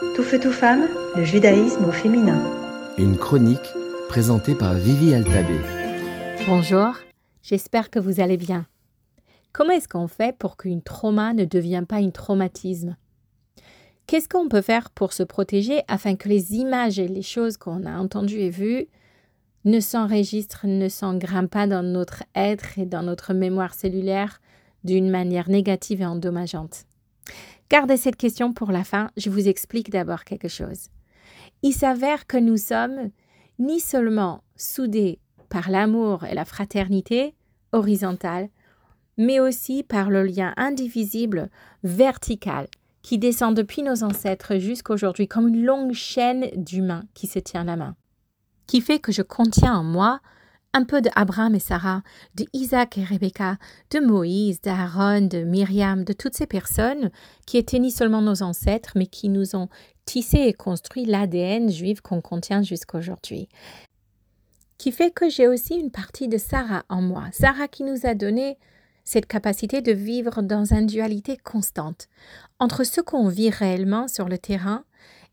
Tout feu, tout femme, le judaïsme au féminin. Une chronique présentée par Vivi Altabé. Bonjour, j'espère que vous allez bien. Comment est-ce qu'on fait pour qu'une trauma ne devienne pas un traumatisme? Qu'est-ce qu'on peut faire pour se protéger afin que les images et les choses qu'on a entendues et vues ne s'enregistrent, ne s'engrimpent pas dans notre être et dans notre mémoire cellulaire d'une manière négative et endommageante? Gardez cette question pour la fin, je vous explique d'abord quelque chose. Il s'avère que nous sommes ni seulement soudés par l'amour et la fraternité horizontale, mais aussi par le lien indivisible vertical qui descend depuis nos ancêtres jusqu'à aujourd'hui comme une longue chaîne d'humains qui se tient la main, qui fait que je contiens en moi un peu de Abraham et Sarah, de Isaac et Rebecca, de Moïse, d'Aaron, de Myriam, de toutes ces personnes qui étaient ni seulement nos ancêtres, mais qui nous ont tissé et construit l'ADN juif qu'on contient jusqu'à aujourd'hui. Qui fait que j'ai aussi une partie de Sarah en moi. Sarah qui nous a donné cette capacité de vivre dans une dualité constante entre ce qu'on vit réellement sur le terrain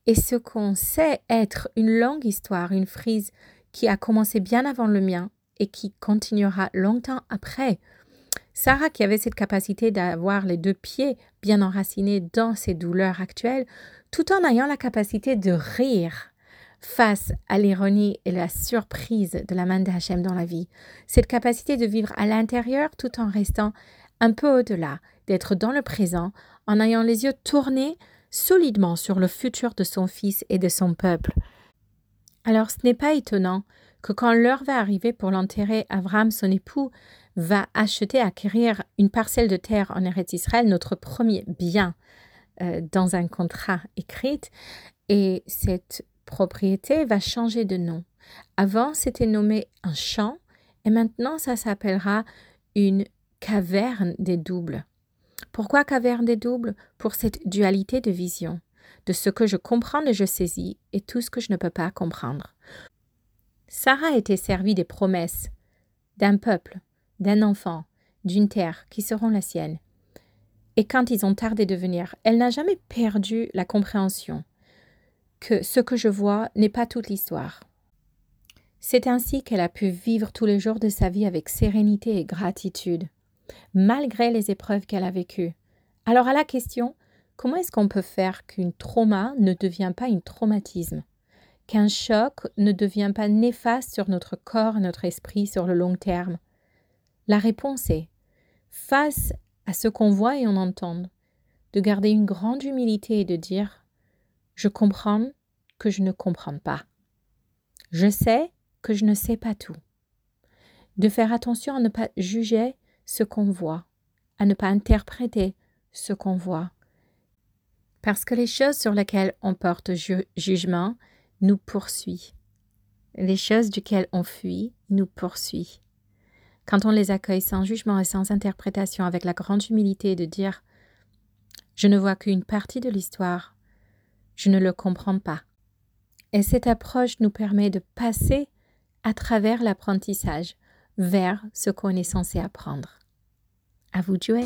et ce qu'on sait être une longue histoire, une frise qui a commencé bien avant le mien et qui continuera longtemps après. Sarah, qui avait cette capacité d'avoir les deux pieds bien enracinés dans ses douleurs actuelles, tout en ayant la capacité de rire face à l'ironie et la surprise de la main d'Hachem dans la vie. Cette capacité de vivre à l'intérieur tout en restant un peu au-delà, d'être dans le présent, en ayant les yeux tournés solidement sur le futur de son fils et de son peuple. Alors ce n'est pas étonnant que quand l'heure va arriver pour l'enterrer, Abraham, son époux, va acheter, acquérir une parcelle de terre en Eretz Israël, notre premier bien, euh, dans un contrat écrit, et cette propriété va changer de nom. Avant, c'était nommé un champ, et maintenant, ça s'appellera une caverne des doubles. Pourquoi caverne des doubles? Pour cette dualité de vision, de ce que je comprends et je saisis, et tout ce que je ne peux pas comprendre. Sarah était servie des promesses d'un peuple, d'un enfant, d'une terre qui seront la sienne. Et quand ils ont tardé de venir, elle n'a jamais perdu la compréhension que ce que je vois n'est pas toute l'histoire. C'est ainsi qu'elle a pu vivre tous les jours de sa vie avec sérénité et gratitude, malgré les épreuves qu'elle a vécues. Alors à la question, comment est-ce qu'on peut faire qu'une trauma ne devienne pas un traumatisme? Qu'un choc ne devient pas néfaste sur notre corps et notre esprit sur le long terme? La réponse est, face à ce qu'on voit et on entend, de garder une grande humilité et de dire Je comprends que je ne comprends pas. Je sais que je ne sais pas tout. De faire attention à ne pas juger ce qu'on voit, à ne pas interpréter ce qu'on voit. Parce que les choses sur lesquelles on porte jugement, nous poursuit. Les choses duquel on fuit nous poursuit. Quand on les accueille sans jugement et sans interprétation, avec la grande humilité de dire Je ne vois qu'une partie de l'histoire, je ne le comprends pas. Et cette approche nous permet de passer à travers l'apprentissage vers ce qu'on est censé apprendre. À vous de jouer.